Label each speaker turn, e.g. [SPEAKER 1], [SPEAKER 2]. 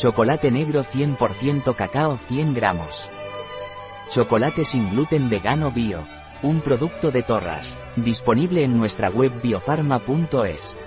[SPEAKER 1] Chocolate negro 100% cacao 100 gramos. Chocolate sin gluten vegano bio. Un producto de Torras. Disponible en nuestra web biofarma.es.